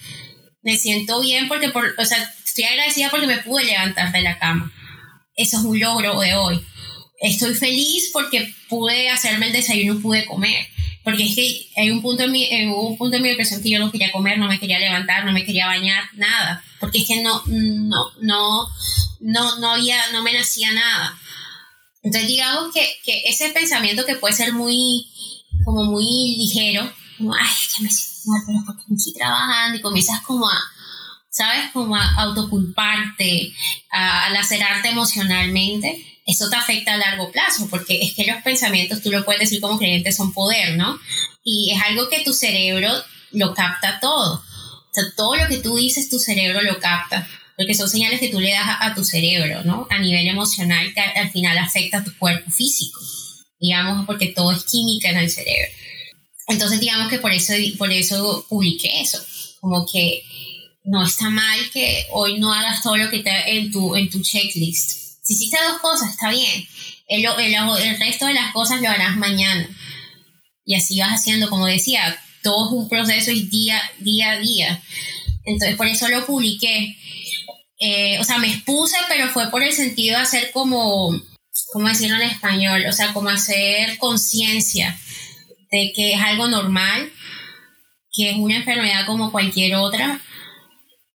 Me siento bien porque, por, o sea, estoy agradecida porque me pude levantar de la cama. Eso es un logro de hoy. Estoy feliz porque pude hacerme el desayuno pude comer porque es que hay un punto en mi, hubo un punto en mi depresión que yo no quería comer, no me quería levantar, no me quería bañar, nada, porque es que no, no, no, no, no había, no me nacía nada. Entonces digamos que, que ese pensamiento que puede ser muy, como muy ligero, como, ay, que me siento mal, pero porque me estoy trabajando y comienzas como a, ¿sabes? Como autoculparte, a, a lacerarte emocionalmente eso te afecta a largo plazo, porque es que los pensamientos, tú lo puedes decir como creyente, son poder, ¿no? Y es algo que tu cerebro lo capta todo. O sea, todo lo que tú dices, tu cerebro lo capta, porque son señales que tú le das a, tu cerebro, ¿no? A nivel emocional, que al final afecta a tu cuerpo físico, digamos, porque todo es química en el cerebro. Entonces, digamos que por eso, por eso publiqué eso, como que no está mal que hoy no hagas todo lo que está en tu, en tu checklist si hiciste dos cosas, está bien. El, resto de las cosas lo harás mañana. Y así vas haciendo, como decía, todo es un proceso y día, día a día. Entonces, por eso lo publiqué. Eh, o sea, me expuse, pero fue por el sentido de hacer como, ¿cómo decirlo en español? O sea, como hacer conciencia de que es algo normal, que es una enfermedad como cualquier otra.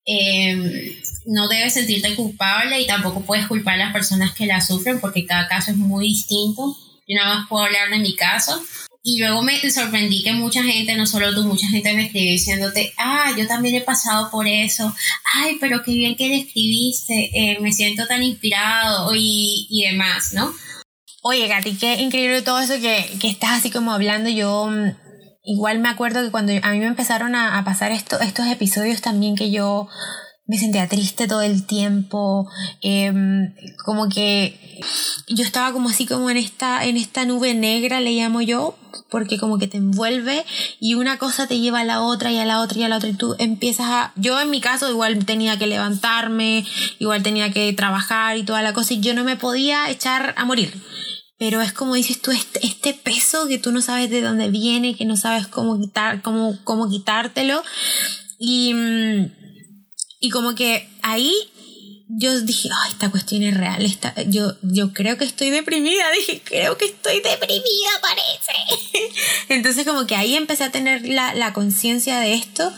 Eh, no debes sentirte culpable y tampoco puedes culpar a las personas que la sufren porque cada caso es muy distinto. Yo nada más puedo hablar de mi caso. Y luego me sorprendí que mucha gente, no solo tú, mucha gente me escribió diciéndote, ah, yo también he pasado por eso, ay, pero qué bien que le escribiste, eh, me siento tan inspirado y, y demás, ¿no? Oye, Katy, qué increíble todo eso que, que estás así como hablando. Yo mm, igual me acuerdo que cuando a mí me empezaron a, pasar esto, estos episodios también que yo me sentía triste todo el tiempo, em, como que yo estaba como así como en esta, en esta nube negra, le llamo yo, porque como que te envuelve y una cosa te lleva a la otra y a la otra y a la otra y tú empiezas a... Yo en mi caso igual tenía que levantarme, igual tenía que trabajar y toda la cosa y yo no me podía echar a morir. Pero es como dices tú, este, este peso que tú no sabes de dónde viene, que no sabes cómo, quitar, cómo, cómo quitártelo. Y mm, y como que ahí yo dije, ay, esta cuestión es real. Esta, yo, yo creo que estoy deprimida. Dije, creo que estoy deprimida, parece. Entonces como que ahí empecé a tener la, la conciencia de esto.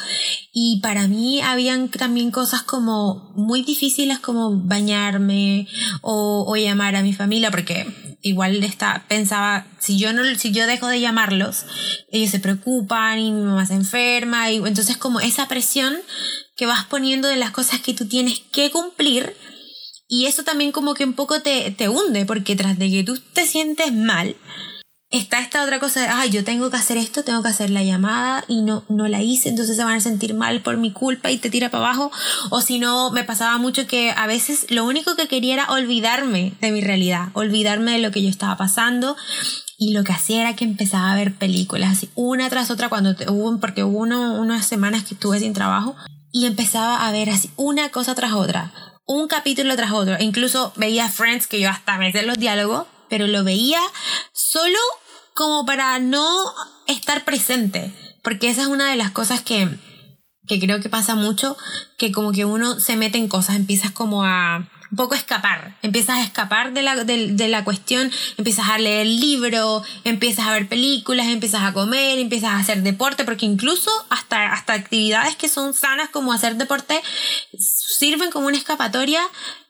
Y para mí habían también cosas como muy difíciles como bañarme o, o llamar a mi familia porque igual está, pensaba, si yo, no, si yo dejo de llamarlos, ellos se preocupan y mi mamá se enferma. Y entonces como esa presión que vas poniendo de las cosas que tú tienes que cumplir. Y eso también como que un poco te, te hunde, porque tras de que tú te sientes mal, está esta otra cosa de, ay, yo tengo que hacer esto, tengo que hacer la llamada y no, no la hice, entonces se van a sentir mal por mi culpa y te tira para abajo. O si no, me pasaba mucho que a veces lo único que quería era olvidarme de mi realidad, olvidarme de lo que yo estaba pasando. Y lo que hacía era que empezaba a ver películas así, una tras otra, cuando hubo, porque hubo unas semanas que estuve sin trabajo, y empezaba a ver así una cosa tras otra, un capítulo tras otro. E incluso veía Friends, que yo hasta me sé los diálogos, pero lo veía solo como para no estar presente. Porque esa es una de las cosas que, que creo que pasa mucho, que como que uno se mete en cosas, empiezas como a un poco escapar, empiezas a escapar de la, de, la cuestión, empiezas a leer libros, empiezas a ver películas, empiezas a comer, empiezas a hacer deporte, porque incluso hasta, hasta actividades que son sanas como hacer deporte sirven como una escapatoria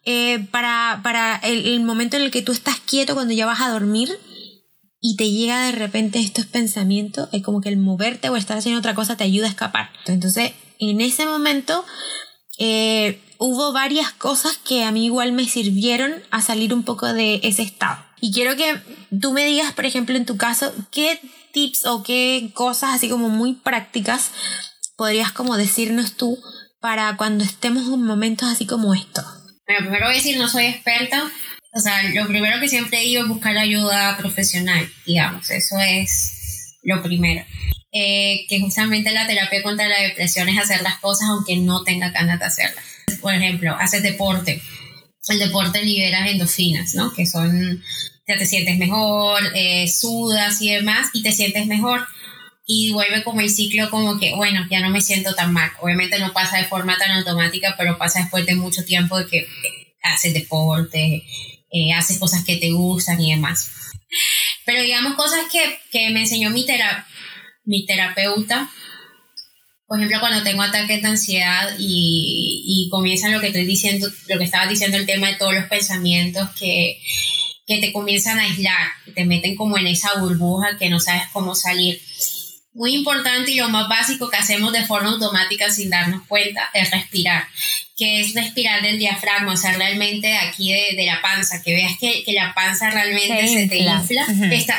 eh, para, para el, el momento en el que tú estás quieto cuando ya vas a dormir y te llega de repente estos pensamientos, es como que el moverte o estar haciendo otra cosa te ayuda a escapar. Entonces, en ese momento eh, hubo varias cosas que a mí igual me sirvieron a salir un poco de ese estado. Y quiero que tú me digas, por ejemplo, en tu caso, qué tips o qué cosas así como muy prácticas podrías como decirnos tú para cuando estemos en momentos así como esto. Bueno, primero voy a decir, no soy experta. O sea, lo primero que siempre digo es buscar ayuda profesional, digamos. Eso es lo primero. Eh, que justamente la terapia contra la depresión es hacer las cosas aunque no tenga ganas de hacerlas. Por ejemplo, haces deporte. El deporte libera endorfinas, ¿no? Que son, ya te sientes mejor, eh, sudas y demás, y te sientes mejor. Y vuelve como el ciclo como que, bueno, ya no me siento tan mal. Obviamente no pasa de forma tan automática, pero pasa después de mucho tiempo de que haces deporte, eh, haces cosas que te gustan y demás. Pero digamos cosas que, que me enseñó mi terapia mi terapeuta, por ejemplo, cuando tengo ataques de ansiedad y, y comienzan lo que estoy diciendo, lo que estaba diciendo, el tema de todos los pensamientos que, que te comienzan a aislar, te meten como en esa burbuja que no sabes cómo salir. Muy importante y lo más básico que hacemos de forma automática sin darnos cuenta es respirar que es respirar del diafragma, o sea, realmente de aquí de, la panza, que veas que, la panza realmente se, te infla,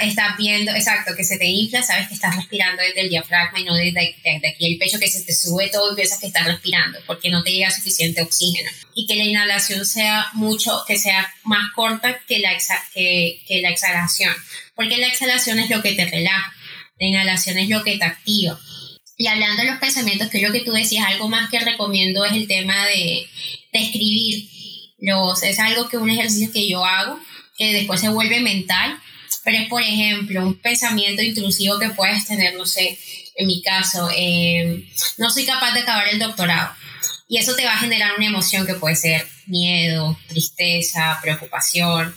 estás viendo, exacto, que se te infla, sabes que estás respirando desde el diafragma y no desde, aquí el pecho, que se te sube todo y piensas que estás respirando, porque no te llega suficiente oxígeno. Y que la inhalación sea mucho, que sea más corta que la, que, que la exhalación, porque la exhalación es lo que te relaja, la inhalación es lo que te activa. Y hablando de los pensamientos, que es lo que tú decías, algo más que recomiendo es el tema de, de escribir. Los, es algo que un ejercicio que yo hago, que después se vuelve mental, pero es, por ejemplo, un pensamiento intrusivo que puedes tener, no sé, en mi caso, eh, no soy capaz de acabar el doctorado. Y eso te va a generar una emoción que puede ser miedo, tristeza, preocupación,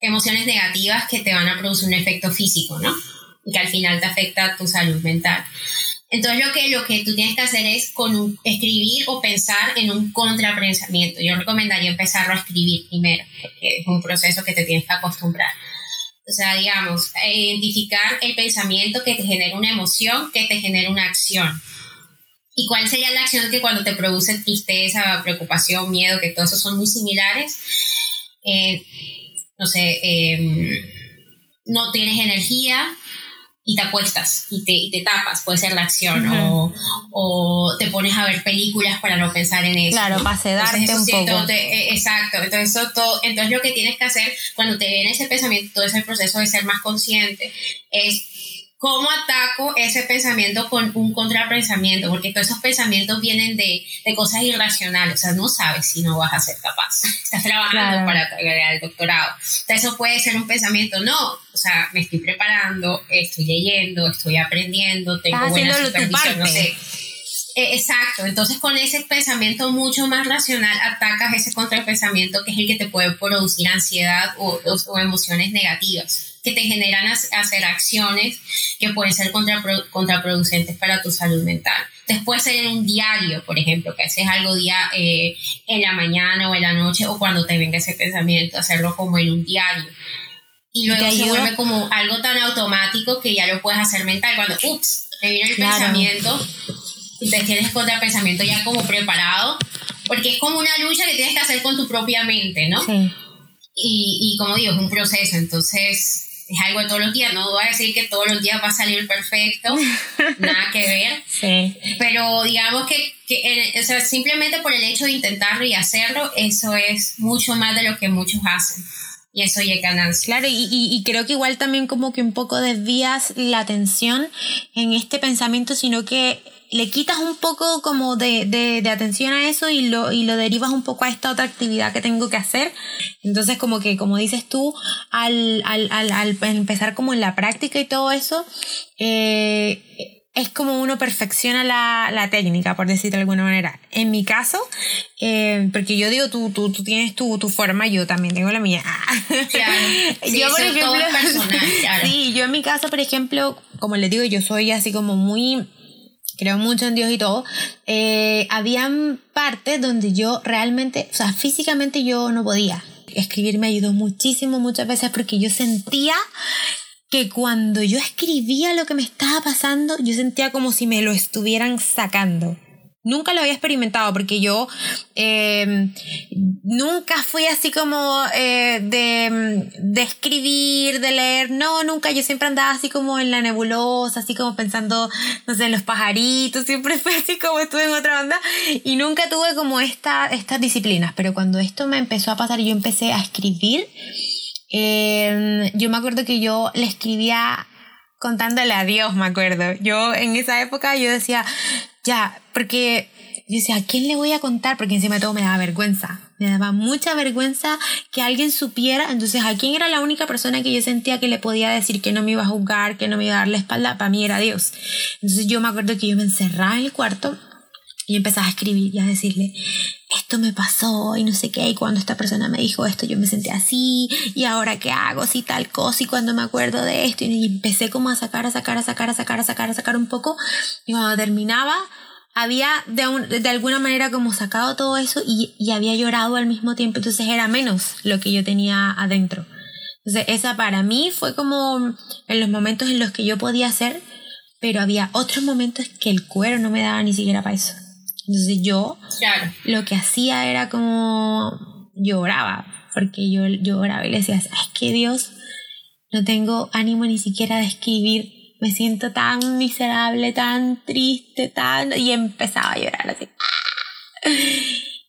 emociones negativas que te van a producir un efecto físico, ¿no? Y que al final te afecta tu salud mental. Entonces lo que, lo que tú tienes que hacer es con escribir o pensar en un contrapensamiento. Yo recomendaría empezarlo a escribir primero, porque es un proceso que te tienes que acostumbrar. O sea, digamos, identificar el pensamiento que te genera una emoción, que te genera una acción. ¿Y cuál sería la acción que cuando te produce tristeza, preocupación, miedo, que todos esos son muy similares? Eh, no sé, em, no tienes energía, y te acuestas y te, te tapas, puede ser la acción, o, o, te pones a ver películas para no pensar en eso. Claro, para sedarte un poco. Eh, exacto, entonces, eso todo, entonces lo que tienes que hacer cuando te viene ese pensamiento, todo ese proceso de ser más consciente, es ¿Cómo ataco ese pensamiento con un contrapensamiento? Porque todos esos pensamientos vienen de, de, cosas irracionales, o sea, no sabes si no vas a ser capaz. Estás trabajando para llegar al doctorado. Entonces, eso puede ser un pensamiento, no, o sea, me estoy preparando, estoy leyendo, estoy aprendiendo, tengo buena supervisión, no sé. Eh, exacto, entonces con ese pensamiento mucho más racional atacas ese contrapensamiento que es el que te puede producir ansiedad o, o emociones negativas que te generan hacer acciones que pueden ser contraproducentes para tu salud mental. Después ser en un diario, por ejemplo, que haces algo día eh, en la mañana o en la noche o cuando te venga ese pensamiento, hacerlo como en un diario. Y luego se vuelve como algo tan automático que ya lo puedes hacer mental. Cuando, ups, te viene el pensamiento y te tienes contra pensamiento ya como preparado, porque es como una lucha que tienes que hacer con tu propia mente, ¿no? Y, y como digo, es un proceso, entonces es algo de todos los días, no voy a decir que todos los días va a salir perfecto, nada que ver, sí. pero digamos que, que o sea, simplemente por el hecho de intentarlo y hacerlo, eso es mucho más de lo que muchos hacen. Y eso ya es ganancia. Claro, y, y, creo que igual también como que un poco desvías la atención en este pensamiento, sino que le quitas un poco como de, de, de, atención a eso y lo, y lo derivas un poco a esta otra actividad que tengo que hacer. Entonces como que, como dices tú, al, al, al, al empezar como en la práctica y todo eso, eh, es como uno perfecciona la, la, técnica, por decirlo de alguna manera. En mi caso, eh, porque yo digo, tú, tú, tú tienes tu, tu, forma, yo también tengo la mía. Claro. Sí, yo, por ejemplo, personal, claro. sí, yo en mi caso, por ejemplo, como les digo, yo soy así como muy creo mucho en Dios y todo, eh, habían partes donde yo realmente, o sea, físicamente yo no podía. Escribir me ayudó muchísimo muchas veces porque yo sentía que cuando yo escribía lo que me estaba pasando, yo sentía como si me lo estuvieran sacando. Nunca lo había experimentado porque yo em, nunca fui así como eh, de, de, escribir, de leer, no, nunca, yo siempre andaba así como en la nebulosa, así como pensando, no sé, en los pajaritos, siempre fue así como estuve en otra onda. Y nunca tuve como esta, estas disciplinas, pero cuando esto me empezó a pasar y yo empecé a escribir, em, yo me acuerdo que yo le escribía contándole a Dios, me acuerdo. Yo en esa época yo decía, ya, porque yo decía, ¿a quién le voy a contar? Porque encima de todo me daba vergüenza. Me daba mucha vergüenza que alguien supiera. Entonces, ¿a quién era la única persona que yo sentía que le podía decir que no me iba a juzgar, que no me iba a dar la espalda? Para mí era Dios. Entonces, yo me acuerdo que yo me encerraba en el cuarto y empezaba a escribir y a decirle, esto me pasó y no sé qué, y cuando esta persona me dijo esto yo me sentí así, y ahora qué hago, si tal cosa, y cuando me acuerdo de esto, y empecé como a sacar, a sacar, a sacar, a sacar, a sacar, a sacar un poco, y cuando terminaba, había de, de alguna manera como sacado todo eso y, y había llorado al mismo tiempo, entonces era menos lo que yo tenía adentro. Entonces esa para mí fue como en los momentos en los que yo podía hacer, pero había otros momentos que el cuero no me daba ni siquiera para eso. Entonces yo lo que hacía era como lloraba, porque yo lloraba y le decía, es que Dios, no tengo ánimo ni siquiera de escribir, me siento tan miserable, tan triste, tan... Y empezaba a llorar así.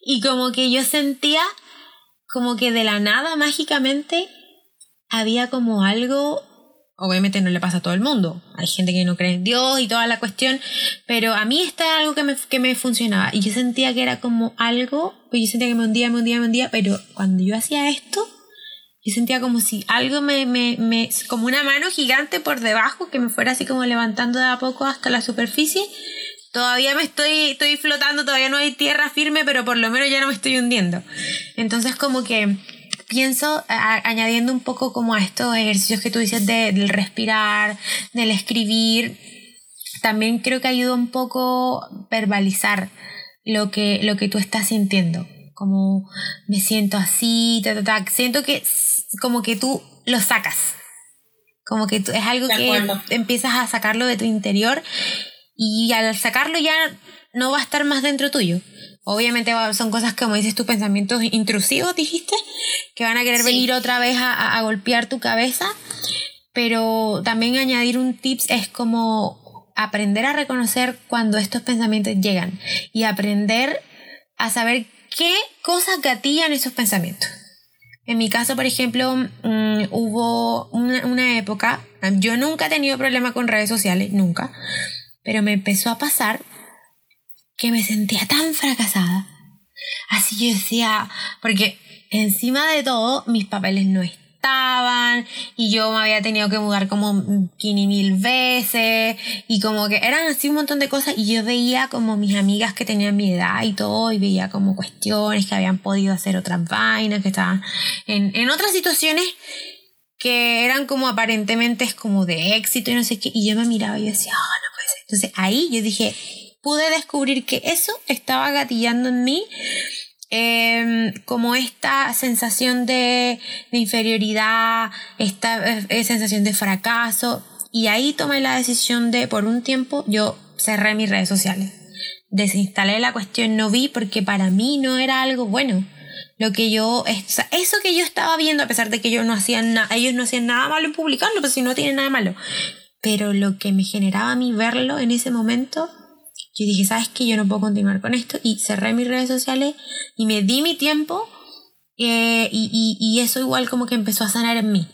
Y como que yo sentía como que de la nada mágicamente había como algo Obviamente no le pasa a todo el mundo. Hay gente que no cree en Dios y toda la cuestión. Pero a mí está algo que me, que me funcionaba. Y yo sentía que era como algo. Pues yo sentía que me hundía, me hundía, me hundía. Pero cuando yo hacía esto, yo sentía como si algo me, me, me. como una mano gigante por debajo que me fuera así como levantando de a poco hasta la superficie. Todavía me estoy, estoy flotando, todavía no hay tierra firme, pero por lo menos ya no me estoy hundiendo. Entonces, como que pienso, añadiendo un poco como a estos ejercicios que tú dices de, del respirar, del escribir, también creo que ayuda un poco verbalizar lo que, lo que tú estás sintiendo. Como me siento así, ta, ta, ta. siento que como que tú lo sacas. Como que es algo que empiezas a sacarlo de tu interior y al sacarlo ya no va a estar más dentro tuyo. Obviamente son cosas como dices tus pensamientos intrusivos, dijiste, que van a querer venir otra vez a, golpear tu cabeza, pero también añadir un tips es como aprender a reconocer cuando estos pensamientos llegan y aprender a saber qué cosas gatillan esos pensamientos. En mi caso, por ejemplo, mm, hubo una, una, época, yo nunca he tenido problema con redes sociales, nunca, pero me empezó a pasar que me sentía tan fracasada. Así yo decía, porque encima de todo mis papeles no estaban y yo me había tenido que mudar como 15 mil veces y como que eran así un montón de cosas y yo veía como mis amigas que tenían mi edad y todo y veía como cuestiones que habían podido hacer otras vainas, que estaban en, en otras situaciones que eran como aparentemente como de éxito y no sé qué y yo me miraba y decía, oh, no puede ser. Entonces ahí yo dije, pude descubrir que eso estaba gatillando en mí em, como esta sensación de, inferioridad, esta eh, sensación de fracaso. Y ahí tomé la decisión de, por un tiempo, yo cerré mis redes sociales. Desinstalé la cuestión, no vi porque para mí no era algo bueno. Lo que yo, eso que yo estaba viendo, a pesar de que ellos no hacían nada, ellos no hacían nada malo en publicarlo, pues si no tiene nada malo. Pero lo que me generaba a mí verlo en ese momento yo dije, ¿sabes qué? Yo no puedo continuar con esto y cerré mis redes sociales y me di mi tiempo eh, y, y, eso igual como que empezó a sanar en mí.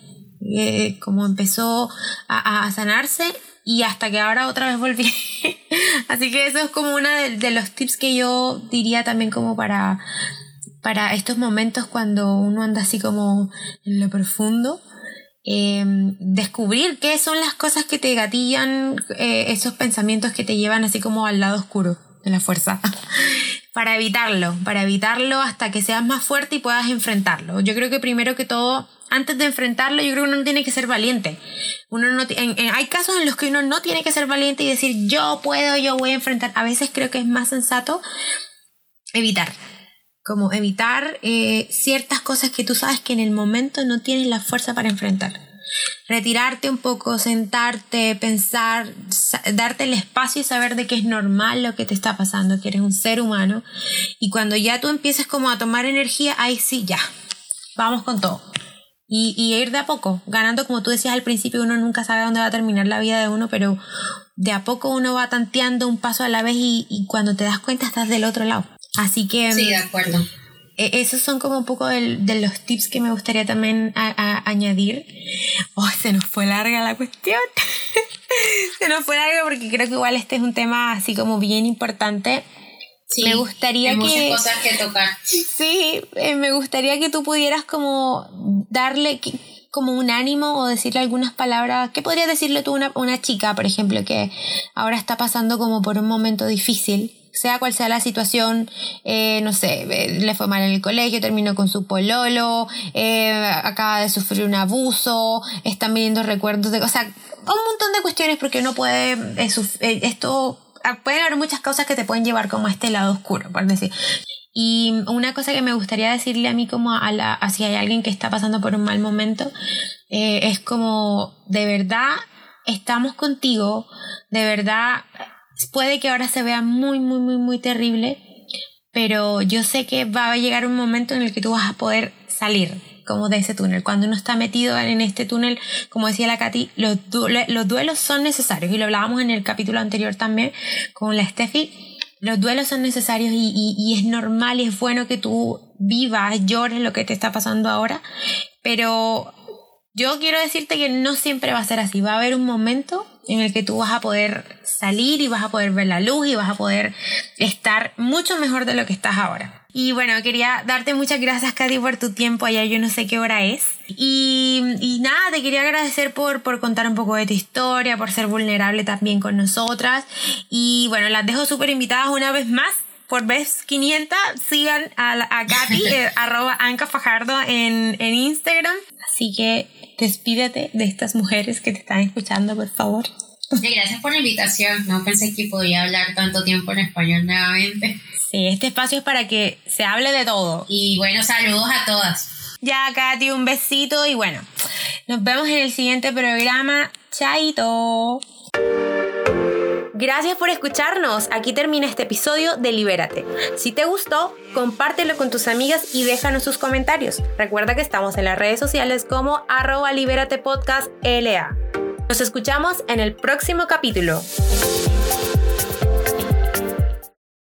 Eh, como empezó a, a, sanarse y hasta que ahora otra vez volví. Así que eso es como uno de, de, los tips que yo diría también como para, para estos momentos cuando uno anda así como en lo profundo Em, descubrir qué son las cosas que te gatillan, eh, esos pensamientos que te llevan así como al lado oscuro de la fuerza. para evitarlo, para evitarlo hasta que seas más fuerte y puedas enfrentarlo. Yo creo que primero que todo, antes de enfrentarlo, yo creo que uno no tiene que ser valiente. Uno no hay casos en los que uno no tiene que ser valiente y decir yo puedo, yo voy a enfrentar. A veces creo que es más sensato evitar como evitar eh, ciertas cosas que tú sabes que en el momento no tienes la fuerza para enfrentar. Retirarte un poco, sentarte, pensar, darte el espacio y saber de que es normal lo que te está pasando, que eres un ser humano. Y cuando ya tú empieces como a tomar energía, ahí sí, ya, vamos con todo. Y, y ir de a poco, ganando como tú decías al principio, uno nunca sabe dónde va a terminar la vida de uno, pero de a poco uno va tanteando un paso a la vez y, y cuando te das cuenta estás del otro lado. Así que... Sí, de acuerdo. E, esos son como un poco de, los tips que me gustaría también añadir. Oh, se nos fue larga la cuestión. se nos fue larga porque creo que igual este es un tema así como bien importante. Sí, me gustaría hay muchas cosas que tocar. Sí, eh, me gustaría que tú pudieras como darle como un ánimo o decirle algunas palabras. ¿Qué podrías decirle tú a una, una chica, por ejemplo, que ahora está pasando como por un momento difícil? Sea cual sea la situación, eh, no sé, eh, le fue mal en el colegio, terminó con su pololo, eh, acaba de sufrir un abuso, están viniendo recuerdos de, o sea, un montón de cuestiones porque uno puede, esto, ah, pueden haber muchas cosas que te pueden llevar como a este lado oscuro, por decir. Y una cosa que me gustaría decirle a mí como a, la, si hay alguien que está pasando por un mal momento, es como, de verdad, estamos contigo, de verdad, Puede que ahora se vea muy, muy, muy, muy terrible, pero yo sé que va a llegar un momento en el que tú vas a poder salir como de ese túnel. Cuando uno está metido en este túnel, como decía la Katy, los, los duelos son necesarios y lo hablábamos en el capítulo anterior también con la Steffi. Los duelos son necesarios y, y, es normal y es bueno que tú vivas, llores lo que te está pasando ahora, pero yo quiero decirte que no siempre va a ser así. Va a haber un momento en el que tú vas a poder salir y vas a poder ver la luz y vas a poder estar mucho mejor de lo que estás ahora. Y bueno, quería darte muchas gracias, Katy, por tu tiempo. Allá yo no sé qué hora es. Y, y, nada, te quería agradecer por, por contar un poco de tu historia, por ser vulnerable también con nosotras. Y bueno, las dejo súper invitadas una vez más por vez 500 sigan a, a Katy, eh, arroba Anca Fajardo en, en Instagram. Así que despídete de estas mujeres que te están escuchando, por favor. gracias por la invitación. No pensé que podía hablar tanto tiempo en español nuevamente. Sí, este espacio es para que se hable de todo. Y bueno, saludos a todas. Ya, Katy, un besito y bueno, nos vemos en el siguiente programa. Chaito. Gracias por escucharnos. Aquí termina este episodio de Libérate. Si te gustó, compártelo con tus amigas y déjanos sus comentarios. Recuerda que estamos en las redes sociales como arroba libérate podcast LA. Nos escuchamos en el próximo capítulo.